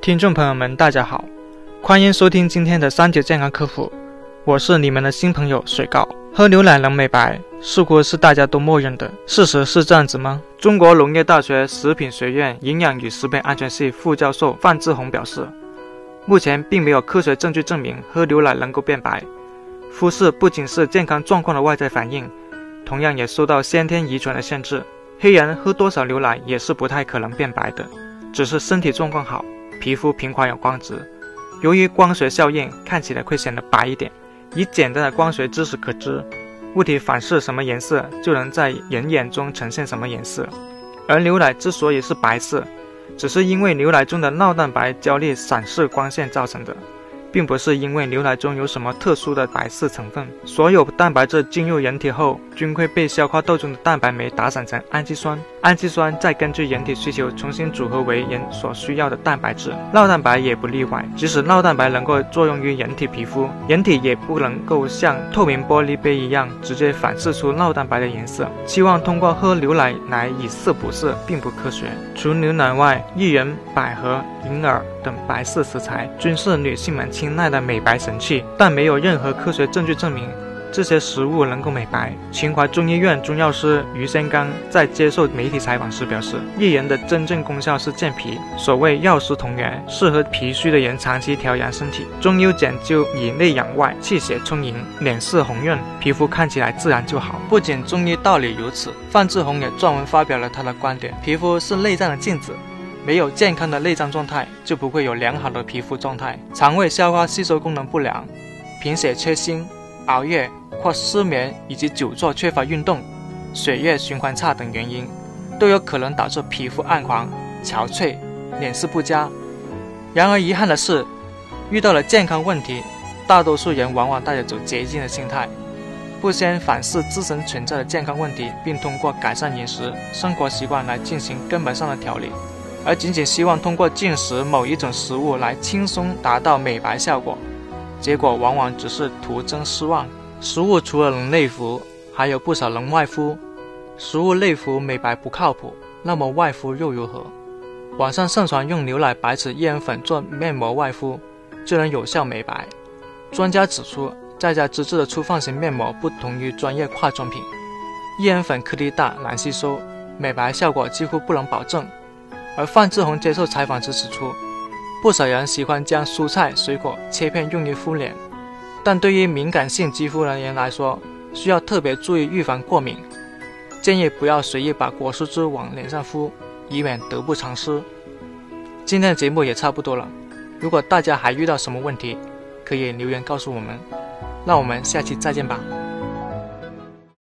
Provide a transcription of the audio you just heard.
听众朋友们，大家好，欢迎收听今天的三九健康科普，我是你们的新朋友水糕。喝牛奶能美白，似乎是大家都默认的事实，是这样子吗？中国农业大学食品学院营养与食品安全系副教授范志红表示，目前并没有科学证据证明喝牛奶能够变白。肤色不仅是健康状况的外在反应，同样也受到先天遗传的限制。黑人喝多少牛奶也是不太可能变白的，只是身体状况好。皮肤平滑有光泽，由于光学效应，看起来会显得白一点。以简单的光学知识可知，物体反射什么颜色，就能在人眼中呈现什么颜色。而牛奶之所以是白色，只是因为牛奶中的酪蛋白焦粒散射光线造成的。并不是因为牛奶中有什么特殊的白色成分，所有蛋白质进入人体后，均会被消化道中的蛋白酶打散成氨基酸，氨基酸再根据人体需求重新组合为人所需要的蛋白质，酪蛋白也不例外。即使酪蛋白能够作用于人体皮肤，人体也不能够像透明玻璃杯一样直接反射出酪蛋白的颜色。期望通过喝牛奶来以色补色，并不科学。除牛奶外，薏仁、百合、银耳等白色食材均是女性们。青睐的美白神器，但没有任何科学证据证明这些食物能够美白。秦淮中医院中药师于先刚在接受媒体采访时表示，薏仁的真正功效是健脾，所谓药食同源，适合脾虚的人长期调养身体。中医讲究以内养外，气血充盈，脸色红润，皮肤看起来自然就好。不仅中医道理如此，范志红也撰文发表了他的观点：皮肤是内脏的镜子。没有健康的内脏状态，就不会有良好的皮肤状态。肠胃消化吸收功能不良、贫血缺锌、熬夜或失眠以及久坐缺乏运动、血液循环差等原因，都有可能导致皮肤暗黄、憔悴、脸色不佳。然而遗憾的是，遇到了健康问题，大多数人往往带着走捷径的心态，不先反思自身存在的健康问题，并通过改善饮食、生活习惯来进行根本上的调理。而仅仅希望通过进食某一种食物来轻松达到美白效果，结果往往只是徒增失望。食物除了能内服，还有不少能外敷。食物内服美白不靠谱，那么外敷又如何？网上盛传用牛奶白芷薏仁粉做面膜外敷就能有效美白。专家指出，在家自制的粗放型面膜不同于专业化妆品，薏仁粉颗粒大难吸收，美白效果几乎不能保证。而范志红接受采访时指出，不少人喜欢将蔬菜水果切片用于敷脸，但对于敏感性肌肤的人来说，需要特别注意预防过敏，建议不要随意把果蔬汁往脸上敷，以免得不偿失。今天的节目也差不多了，如果大家还遇到什么问题，可以留言告诉我们，那我们下期再见吧。